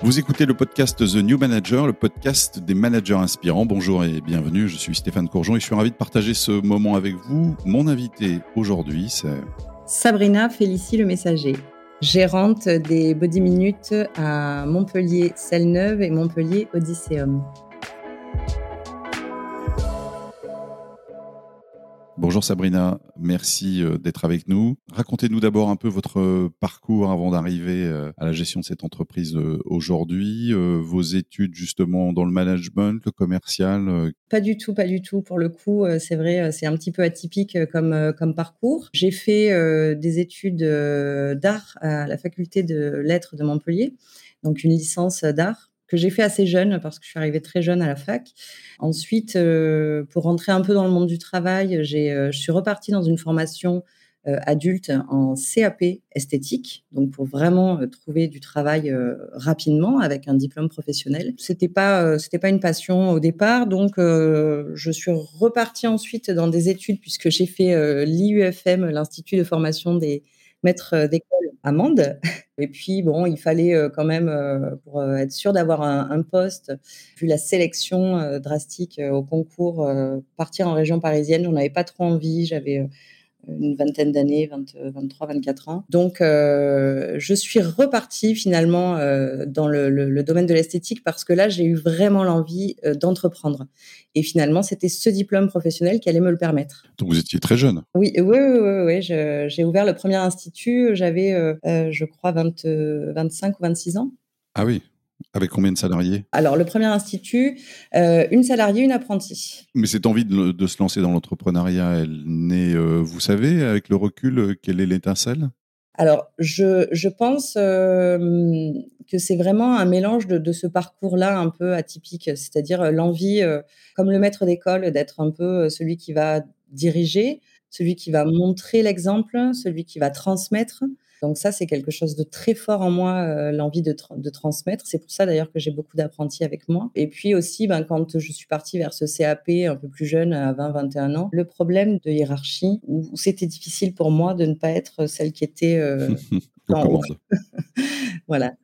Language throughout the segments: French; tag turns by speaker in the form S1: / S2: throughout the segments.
S1: Vous écoutez le podcast The New Manager, le podcast des managers inspirants. Bonjour et bienvenue, je suis Stéphane Courgeon et je suis ravi de partager ce moment avec vous. Mon invité aujourd'hui, c'est
S2: Sabrina Félicie le Messager, gérante des Body Minutes à Montpellier Selle-Neuve et Montpellier Odysseum.
S1: Bonjour Sabrina, merci euh, d'être avec nous. Racontez-nous d'abord un peu votre euh, parcours avant d'arriver euh, à la gestion de cette entreprise aujourd'hui, vos études justement dans le management, le commercial.
S2: Pas du tout, pas du tout. Pour le coup, c'est vrai, c'est un petit peu atypique comme, comme parcours. J'ai fait des études d'art à la faculté de lettres de Montpellier, donc une licence d'art que j'ai fait assez jeune parce que je suis arrivée très jeune à la fac. Ensuite, euh, pour rentrer un peu dans le monde du travail, j'ai, euh, je suis repartie dans une formation euh, adulte en CAP esthétique, donc pour vraiment trouver du travail rapidement avec un diplôme professionnel. C'était pas c'était pas une passion au départ, donc je suis repartie ensuite dans des études puisque j'ai fait l'IUFM, l'Institut de formation des maîtres d'école à Mende. Et puis, bon, il fallait euh, quand même, euh, pour euh, être sûr d'avoir un, poste, vu la sélection drastique au concours, partir en région parisienne, j'en avais pas trop envie. J'avais une vingtaine d'années, 23, 24 ans. Donc, euh, je suis repartie finalement euh, dans le, domaine de l'esthétique parce que là, j'ai eu vraiment l'envie euh, d'entreprendre. Et finalement, c'était ce diplôme professionnel qui allait me le permettre.
S1: Donc, vous étiez très jeune
S2: Oui, oui, oui. oui, j'ai ouvert le premier institut, j'avais, je crois, 20, 25 ou 26 ans.
S1: Ah oui, avec combien de salariés?
S2: Alors, le premier institut, euh, une salariée, une apprentie.
S1: Mais cette envie de, se lancer dans l'entrepreneuriat, elle naît, euh, vous savez, avec le recul, euh, quelle est l'étincelle?
S2: Alors, je, pense que c'est vraiment un mélange de, ce parcours-là un peu atypique, c'est-à-dire l'envie, comme le maître d'école, d'être un peu celui qui va diriger, celui qui va montrer l'exemple, celui qui va transmettre. Donc ça, c'est quelque chose de très fort en moi, euh, l'envie de, de, transmettre. C'est pour ça d'ailleurs que j'ai beaucoup d'apprentis avec moi. Et puis aussi, ben, quand je suis partie vers ce CAP un peu plus jeune, à 20-21 ans, le problème de hiérarchie, où c'était difficile pour moi de ne pas être celle qui était euh, en voilà.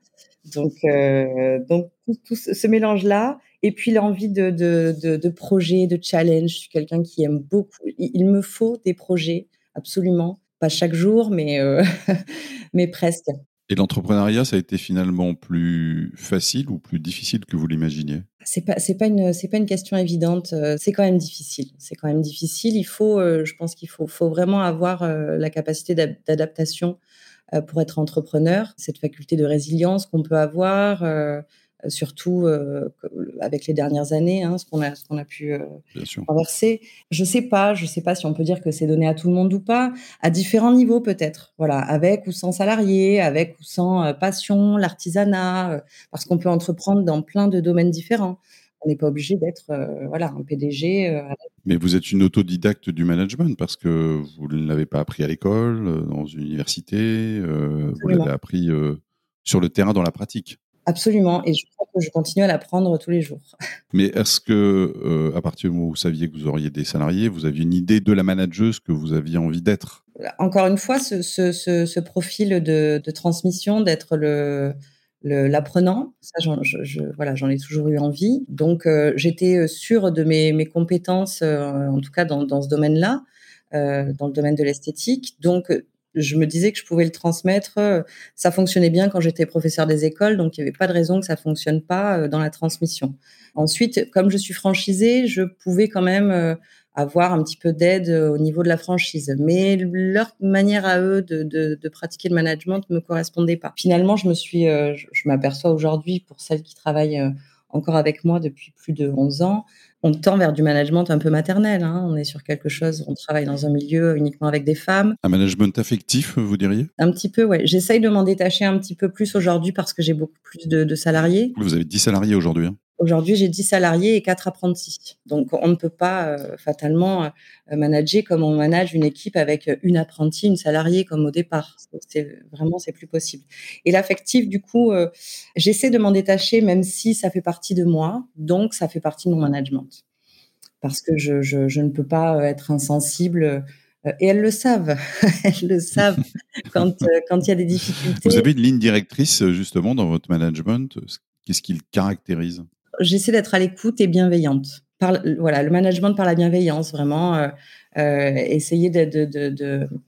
S2: Donc, euh, donc tout, ce mélange-là, et puis l'envie de, de, de, de, projet, de challenge. Je suis quelqu'un qui aime beaucoup. il me faut des projets, absolument pas chaque jour, mais, euh, mais presque.
S1: Et l'entrepreneuriat, ça a été finalement plus facile ou plus difficile que vous l'imaginiez?
S2: C'est pas c'est pas une c'est pas une question évidente. Euh, c'est quand même difficile. C'est quand même difficile. Il faut, euh, je pense qu'il faut faut vraiment avoir la capacité d'adaptation pour être entrepreneur. Cette faculté de résilience qu'on peut avoir surtout euh, avec les dernières années, hein, ce qu'on a, ce qu'on a pu euh, traverser. Je sais pas, je sais pas si on peut dire que c'est donné à tout le monde ou pas, à différents niveaux peut-être. Voilà, avec ou sans salariés, avec ou sans passion, l'artisanat, parce qu'on peut entreprendre dans plein de domaines différents. On n'est pas obligé d'être voilà un PDG.
S1: Mais vous êtes une autodidacte du management parce que vous ne l'avez pas appris à l'école, dans une université, vous l'avez appris sur le terrain, dans la pratique.
S2: Absolument, et je crois que je continue à l'apprendre tous les jours.
S1: Mais est-ce que, euh, à partir du moment où vous saviez que vous auriez des salariés, vous aviez une idée de la manageuse que vous aviez envie d'être?
S2: Encore une fois, ce, ce, ce, profil de, de transmission, d'être le, l'apprenant, ça, j'en, je, voilà, j'en ai toujours eu envie. Donc, euh, j'étais sûre de mes, mes compétences, euh, en tout cas dans, dans ce domaine-là, dans le domaine de l'esthétique. Donc, je me disais que je pouvais le transmettre. Euh, ça fonctionnait bien quand j'étais professeur des écoles, donc il n'y avait pas de raison que ça fonctionne pas euh, dans la transmission. Ensuite, comme je suis franchisée, je pouvais quand même euh, avoir un petit peu d'aide au niveau de la franchise. Mais leur manière à eux de, pratiquer le management ne me correspondait pas. Finalement, je me suis, je m'aperçois aujourd'hui, pour celles qui travaillent encore avec moi depuis plus de 11 ans, on tend vers du management un peu maternel. Hein. On est sur quelque chose, on travaille dans un milieu uniquement avec des femmes.
S1: Un management affectif, vous diriez?
S2: Un petit peu, oui. J'essaye de m'en détacher un petit peu plus aujourd'hui parce que j'ai beaucoup plus de, salariés.
S1: Vous avez 10 salariés aujourd'hui hein?
S2: Aujourd'hui, j'ai 10 salariés et 4 apprentis. Donc, on ne peut pas euh, fatalement euh, manager comme on manage une équipe avec une apprentie, une salariée comme au départ. C'est vraiment, c'est plus possible. Et l'affectif, du coup, euh, j'essaie de m'en détacher, même si ça fait partie de moi. Donc, ça fait partie de mon management. Parce que je, je, je ne peux pas être insensible et elles le savent, elles le savent quand quand il y a des difficultés.
S1: Vous avez une ligne directrice justement dans votre management. Qu'est-ce qui le caractérise?
S2: J'essaie d'être à l'écoute et bienveillante. Par, voilà, le management par la bienveillance, vraiment. Euh, euh, essayer de, de, de,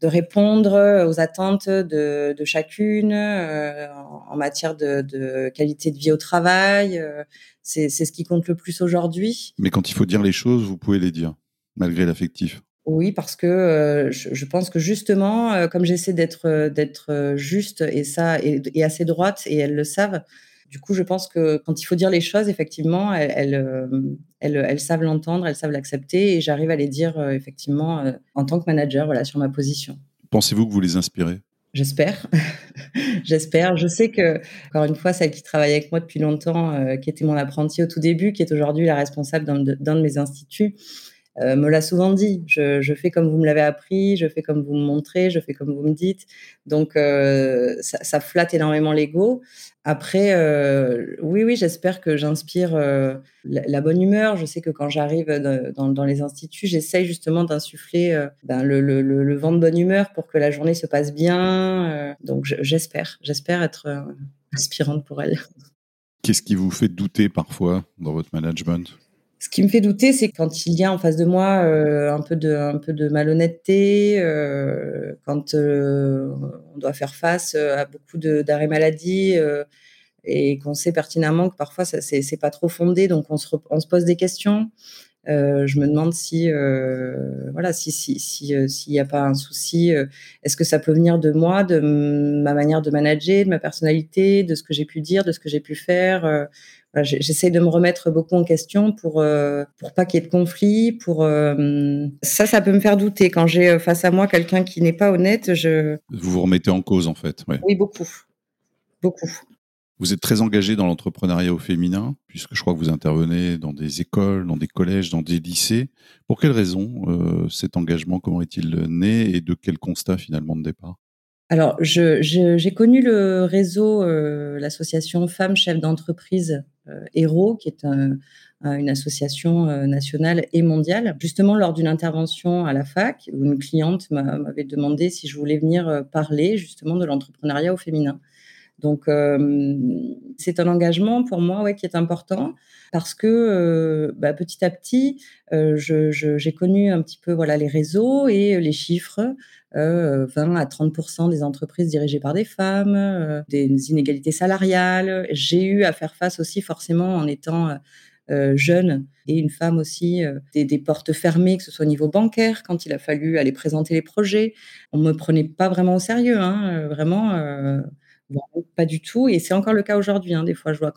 S2: de, répondre aux attentes de, chacune euh, en, matière de, qualité de vie au travail. c'est ce qui compte le plus aujourd'hui.
S1: Mais quand il faut dire les choses, vous pouvez les dire, malgré l'affectif.
S2: Oui, parce que je, je, pense que justement, comme j'essaie d'être d'être juste et ça et, et, assez droite et elles le savent, du coup, je pense que quand il faut dire les choses, effectivement, elles, elles, elles, savent l'entendre, elles savent l'accepter, et j'arrive à les dire euh, effectivement euh, en tant que manager, voilà, sur ma position.
S1: Pensez-vous que vous les inspirez?
S2: J'espère. J'espère. Je sais que, encore une fois, celle qui travaille avec moi depuis longtemps, euh, qui était mon apprenti au tout début, qui est aujourd'hui la responsable d'un de, de, mes instituts, euh, me l'a souvent dit. Je, fais comme vous me l'avez appris, je fais comme vous me montrez, je fais comme vous me dites. Donc, euh, ça, ça, flatte énormément l'ego. Après, euh, oui, oui, j'espère que j'inspire la, bonne humeur. Je sais que quand j'arrive dans, les instituts, j'essaye justement d'insuffler ben, le, le, vent de bonne humeur pour que la journée se passe bien. donc, j'espère, j'espère être inspirante pour elle.
S1: Qu'est-ce qui vous fait douter parfois dans votre management?
S2: Ce qui me fait douter, c'est quand il y a en face de moi euh, un peu de, malhonnêteté, euh, quand euh, on doit faire face à beaucoup d'arrêts maladie et qu'on sait pertinemment que parfois ça c'est pas trop fondé, donc on se, pose des questions. je me demande si voilà si s'il n'y a pas un souci, est-ce que ça peut venir de moi, de ma manière de manager, de ma personnalité, de ce que j'ai pu dire, de ce que j'ai pu faire J'essaie de me remettre beaucoup en question pour euh, pour pas qu'il y ait de conflit. Pour euh, ça, ça peut me faire douter quand j'ai euh, face à moi quelqu'un qui n'est pas honnête. Je
S1: vous vous remettez en cause en fait.
S2: Oui, beaucoup, beaucoup.
S1: Vous êtes très engagé dans l'entrepreneuriat au féminin, puisque je crois que vous intervenez dans des écoles, dans des collèges, dans des lycées. Pour quelles raisons cet engagement Comment est-il né et de quel constat finalement de départ?
S2: Alors, j'ai connu le réseau, l'association Femmes Chefs d'entreprise Héros, qui est une association nationale et mondiale. Justement, lors d'une intervention à la fac, où une cliente m'avait demandé si je voulais venir parler justement de l'entrepreneuriat au féminin. Donc, c'est un engagement pour moi ouais, qui est important parce que bah, petit à petit, j'ai connu un petit peu voilà, les réseaux et les chiffres. 20 à 30% des entreprises dirigées par des femmes, des inégalités salariales. J'ai eu à faire face aussi forcément en étant jeune et une femme aussi, des, portes fermées, que ce soit au niveau bancaire, quand il a fallu aller présenter les projets. On me prenait pas vraiment au sérieux, hein, vraiment pas du tout. Et c'est encore le cas aujourd'hui. Hein. Des fois, je vois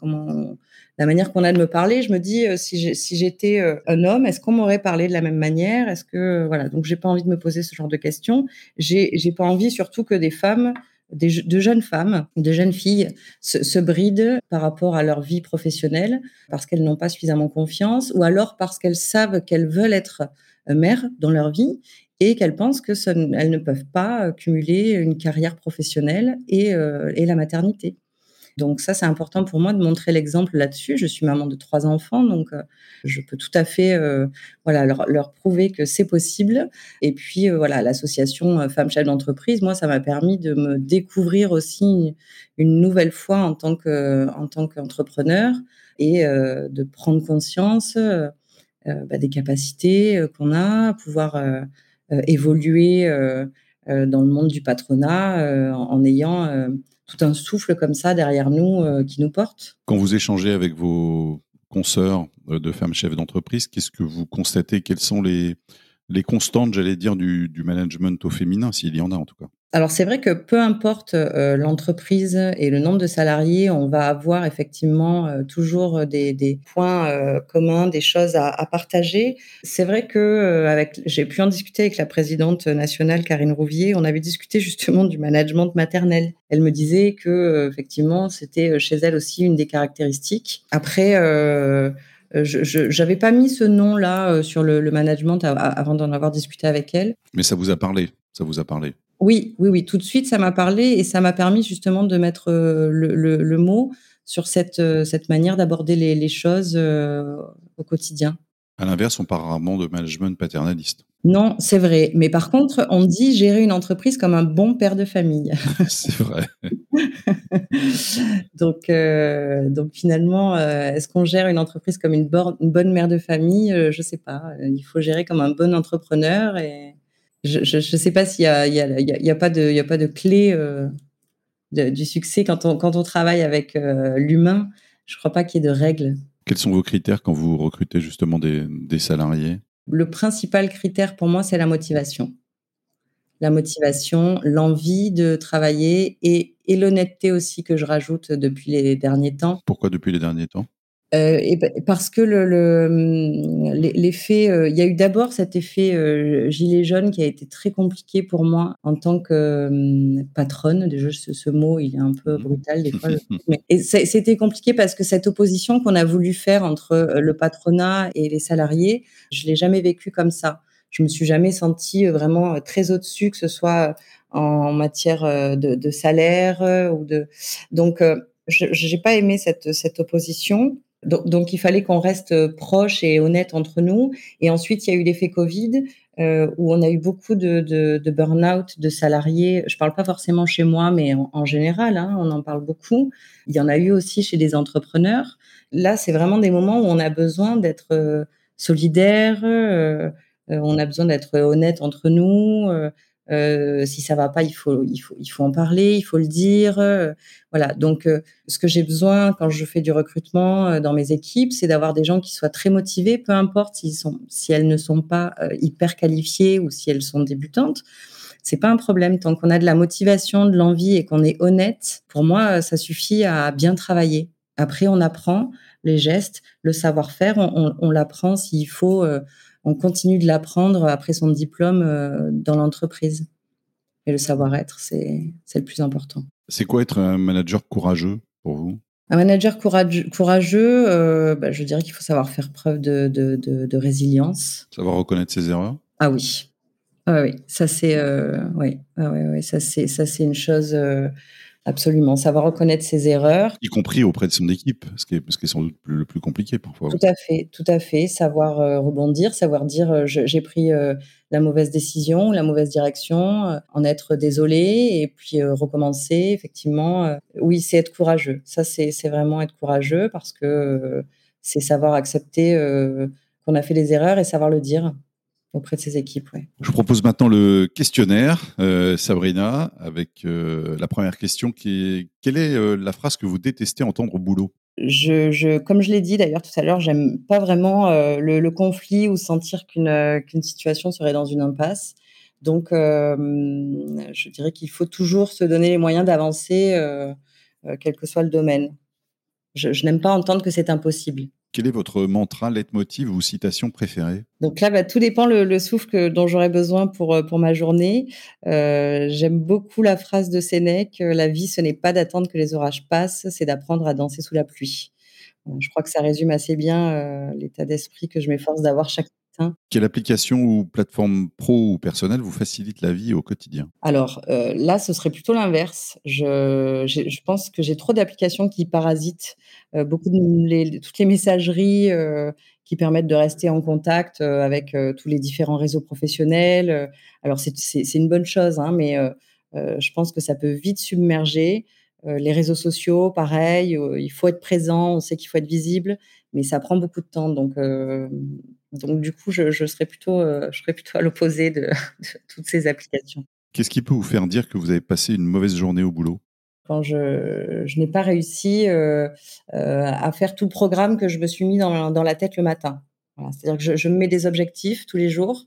S2: la manière qu'on a de me parler. Je me dis, euh, si j'étais euh, un homme, est-ce qu'on m'aurait parlé de la même manière? Est-ce que voilà Donc, j'ai pas envie de me poser ce genre de questions. J'ai pas envie surtout que des femmes des, de jeunes femmes, de jeunes filles se, brident par rapport à leur vie professionnelle parce qu'elles n'ont pas suffisamment confiance ou alors parce qu'elles savent qu'elles veulent être euh, mères dans leur vie et qu'elles pensent que elles ne peuvent pas euh, cumuler une carrière professionnelle et, euh, et la maternité. Donc ça, c'est important pour moi de montrer l'exemple là-dessus. Je suis maman de trois enfants, donc euh, je peux tout à fait voilà, leur, prouver que c'est possible. Et puis voilà, l'association Femmes Chefs d'entreprise, moi, ça m'a permis de me découvrir aussi une nouvelle fois en tant que en qu'entrepreneur et de prendre conscience bah, des capacités qu'on a, pouvoir évoluer euh, euh, dans le monde du patronat en, ayant tout un souffle comme ça derrière nous qui nous porte.
S1: Quand vous échangez avec vos consoeurs de femmes chefs d'entreprise, qu'est-ce que vous constatez? Quelles sont les, les constantes, j'allais dire, du, management au féminin, s'il y en a en tout cas
S2: alors c'est vrai que peu importe euh, l'entreprise et le nombre de salariés, on va avoir effectivement euh, toujours des, points euh, communs, des choses à, partager. C'est vrai que j'ai pu en discuter avec la présidente nationale Karine Rouvier. On avait discuté justement du management maternel. Elle me disait que effectivement c'était chez elle aussi une des caractéristiques. Après. Je n'avais pas mis ce nom-là sur le, le management avant d'en avoir discuté avec elle.
S1: Mais ça vous a parlé, ça vous a parlé.
S2: Oui, oui, oui, tout de suite, ça m'a parlé et ça m'a permis justement de mettre euh, le, mot sur cette, euh, cette manière d'aborder les, choses euh, au quotidien.
S1: À l'inverse, on parle rarement de management paternaliste.
S2: Non, c'est vrai. Mais par contre, on dit gérer une entreprise comme un bon père de famille.
S1: c'est vrai.
S2: donc, euh, donc finalement, euh, est-ce qu'on gère une entreprise comme une, une bonne mère de famille? Euh, Je ne sais pas. Il faut gérer comme un bon entrepreneur. Et je ne sais pas s'il n'y a, y a, y a, pas de, y a pas de clé du succès quand on, quand on travaille avec l'humain. Je ne crois pas qu'il y ait de règles.
S1: Quels sont vos critères quand vous recrutez justement des, des salariés?
S2: Le principal critère pour moi, c'est la motivation. La motivation, l'envie de travailler et, et l'honnêteté aussi que je rajoute depuis les derniers temps.
S1: Pourquoi depuis les derniers temps?
S2: Euh, et parce que le, hum, l'effet, euh, il y a eu d'abord cet effet euh, gilet jaune qui a été très compliqué pour moi en tant que hum, patronne. Déjà, ce, ce, mot, il est un peu brutal des fois. c'était compliqué parce que cette opposition qu'on a voulu faire entre le patronat et les salariés, je l'ai jamais vécu comme ça. Je me suis jamais sentie vraiment très au-dessus, que ce soit en matière de, de salaire ou de. Donc, je n'ai pas aimé cette, cette opposition. Donc, il fallait qu'on reste euh, proche et honnête entre nous. Et ensuite, il y a eu l'effet Covid, euh, où on a eu beaucoup de, de, de burn-out de salariés. Je ne parle pas forcément chez moi, mais en, général, hein, on en parle beaucoup. Il y en a eu aussi chez des entrepreneurs. Là, c'est vraiment des moments où on a besoin d'être euh, solidaire, euh, on a besoin d'être honnête entre nous. Euh, si ça va pas, il faut, il faut, il faut en parler, il faut le dire. Euh, voilà. Donc, euh, ce que j'ai besoin quand je fais du recrutement dans mes équipes, c'est d'avoir des gens qui soient très motivés, peu importe s'ils sont, si elles ne sont pas hyper qualifiées ou si elles sont débutantes. C'est pas un problème tant qu'on a de la motivation, de l'envie et qu'on est honnête. Pour moi, ça suffit à bien travailler. Après, on apprend les gestes, le savoir-faire, on, l'apprend s'il faut on continue de l'apprendre après son diplôme euh, dans l'entreprise. Et le savoir-être, c'est le plus important.
S1: C'est quoi être un manager courageux pour vous?
S2: Un manager courageux, courageux euh, bah, je dirais qu'il faut savoir faire preuve de, de, résilience.
S1: Savoir reconnaître ses erreurs?
S2: Ah oui. Ah oui, ça c'est euh, oui. Ah oui, ça c'est ça c'est une chose Absolument, savoir reconnaître ses erreurs.
S1: Y compris auprès de son équipe, ce qui est, ce qui est sans doute le plus compliqué parfois.
S2: Tout à fait, tout à fait. Savoir euh, rebondir, savoir dire euh, j'ai pris euh, la mauvaise décision, la mauvaise direction, en être désolé et puis recommencer. Effectivement, oui, c'est être courageux. Ça, c'est vraiment être courageux parce que c'est savoir accepter qu'on a fait des erreurs et savoir le dire auprès de ses équipes.
S1: Je vous propose maintenant le questionnaire, euh, Sabrina, avec euh, la première question qui est quelle est euh, la phrase que vous détestez entendre au boulot?
S2: Je, je, comme je l'ai dit d'ailleurs tout à l'heure, j'aime pas vraiment le, le, conflit ou sentir qu'une situation serait dans une impasse. Donc, je dirais qu'il faut toujours se donner les moyens d'avancer, quel que soit le domaine. Je, je n'aime pas entendre que c'est impossible.
S1: Quel est votre mantra, leitmotiv ou citation préférée?
S2: Donc là, bah, tout dépend le, souffle dont j'aurai besoin pour, euh, pour ma journée. Euh, j'aime beaucoup la phrase de Sénèque La vie, ce n'est pas d'attendre que les orages passent, c'est d'apprendre à danser sous la pluie. Je crois que ça résume assez bien euh, l'état d'esprit que je m'efforce d'avoir chaque
S1: quelle application ou plateforme pro ou personnelle vous facilite la vie au quotidien?
S2: Alors euh, là, ce serait plutôt l'inverse. Je, je, pense que j'ai trop d'applications qui parasitent euh, beaucoup de les, toutes les messageries euh, qui permettent de rester en contact avec tous les différents réseaux professionnels. Alors c'est une bonne chose, hein, mais je pense que ça peut vite submerger. Les réseaux sociaux, pareil, il faut être présent, on sait qu'il faut être visible, mais ça prend beaucoup de temps. Donc donc du coup, je, serais plutôt, euh, je serais plutôt à l'opposé de, toutes ces applications.
S1: Qu'est-ce qui peut vous faire dire que vous avez passé une mauvaise journée au boulot?
S2: Quand je, n'ai pas réussi euh, euh, à faire tout le programme que je me suis mis dans, dans la tête le matin. C'est-à-dire que je, me mets des objectifs tous les jours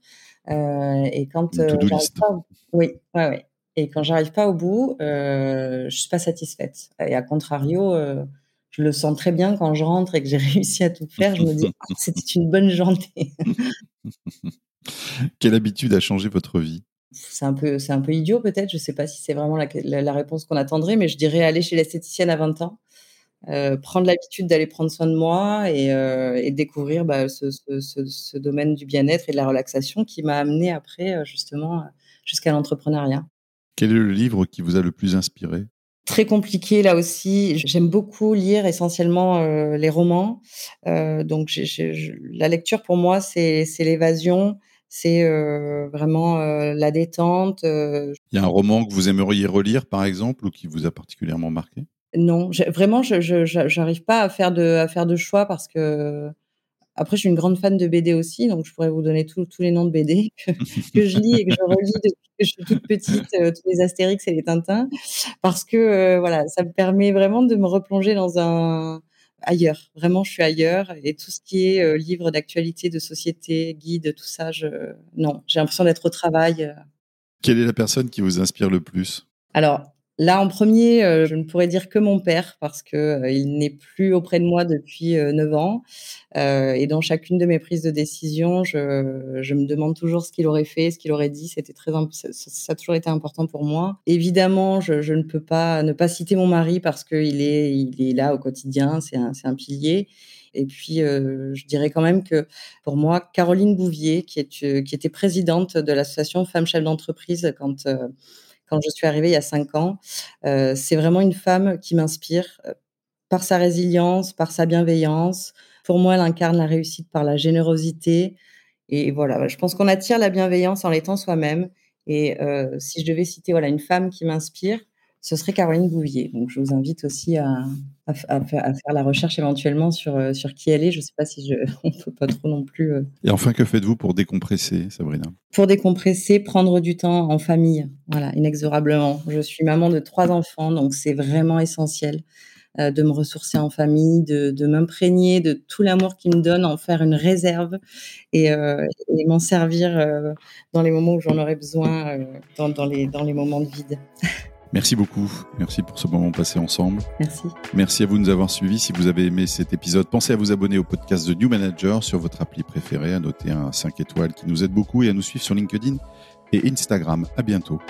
S2: et quand pas, oui, ouais, Et quand j'arrive pas au bout, je suis pas satisfaite. Et à contrario, je le sens très bien quand je rentre et que j'ai réussi à tout faire. Je me dis, ah, c'était une bonne journée.
S1: Quelle habitude a changé votre vie?
S2: C'est un peu, c'est un peu idiot peut-être. Je ne sais pas si c'est vraiment la, réponse qu'on attendrait, mais je dirais aller chez l'esthéticienne à 20 ans, euh, prendre l'habitude d'aller prendre soin de moi et, euh, découvrir bah, ce, domaine du bien-être et de la relaxation qui m'a amené après euh, justement jusqu'à l'entrepreneuriat.
S1: Quel est le livre qui vous a le plus inspiré?
S2: Très compliqué là aussi. J'aime beaucoup lire essentiellement euh, les romans. Euh, donc la lecture pour moi, c'est, l'évasion, c'est euh, vraiment la détente.
S1: Il y a un roman que vous aimeriez relire par exemple ou qui vous a particulièrement marqué?
S2: Non, vraiment, je, j'arrive pas à faire de, à faire de choix parce que après, je suis une grande fan de BD aussi, donc je pourrais vous donner tous les noms de BD que, que, je lis et que je relis depuis que je suis toute petite, euh, tous les Astérix et les Tintins, parce que euh, voilà, ça me permet vraiment de me replonger dans un ailleurs. Vraiment, je suis ailleurs et tout ce qui est euh, livre d'actualité, de société, guide, tout ça, je non, j'ai l'impression d'être au travail. Euh.
S1: Quelle est la personne qui vous inspire le plus?
S2: Alors, Là, en premier, euh, je ne pourrais dire que mon père parce que euh, il n'est plus auprès de moi depuis euh, 9 ans. Euh, et dans chacune de mes prises de décision, je, me demande toujours ce qu'il aurait fait, ce qu'il aurait dit. C'était très, ça, a toujours été important pour moi. Évidemment, je, ne peux pas ne pas citer mon mari parce qu'il est, il est là au quotidien. C'est un, un pilier. Et puis, je dirais quand même que pour moi, Caroline Bouvier, qui était présidente de l'association Femmes Chefs d'entreprise quand quand je suis arrivée il y a cinq ans. Euh, c'est vraiment une femme qui m'inspire euh, par sa résilience, par sa bienveillance. Pour moi, elle incarne la réussite par la générosité. Et voilà, je pense qu'on attire la bienveillance en l'étant soi-même. Et euh, si je devais citer voilà une femme qui m'inspire, ce serait Caroline Bouvier. Donc, je vous invite aussi à, à, à, faire, à, faire, la recherche éventuellement sur, euh, sur qui elle est. Je ne sais pas si je, on peut pas trop non plus. Euh...
S1: Et enfin, que faites-vous pour décompresser, Sabrina?
S2: Pour décompresser, prendre du temps en famille, voilà, inexorablement. Je suis maman de trois enfants, donc c'est vraiment essentiel euh, de me ressourcer en famille, de, de m'imprégner de tout l'amour qu'ils me donnent, en faire une réserve et, euh, et m'en servir dans les moments où j'en aurais besoin, dans, dans, les, dans les moments de vide.
S1: Merci beaucoup. Merci pour ce moment passé ensemble.
S2: Merci.
S1: Merci à vous de nous avoir suivis. Si vous avez aimé cet épisode, pensez à vous abonner au podcast de New Manager sur votre appli préférée, à noter un 5 étoiles qui nous aide beaucoup et à nous suivre sur LinkedIn et Instagram. À bientôt.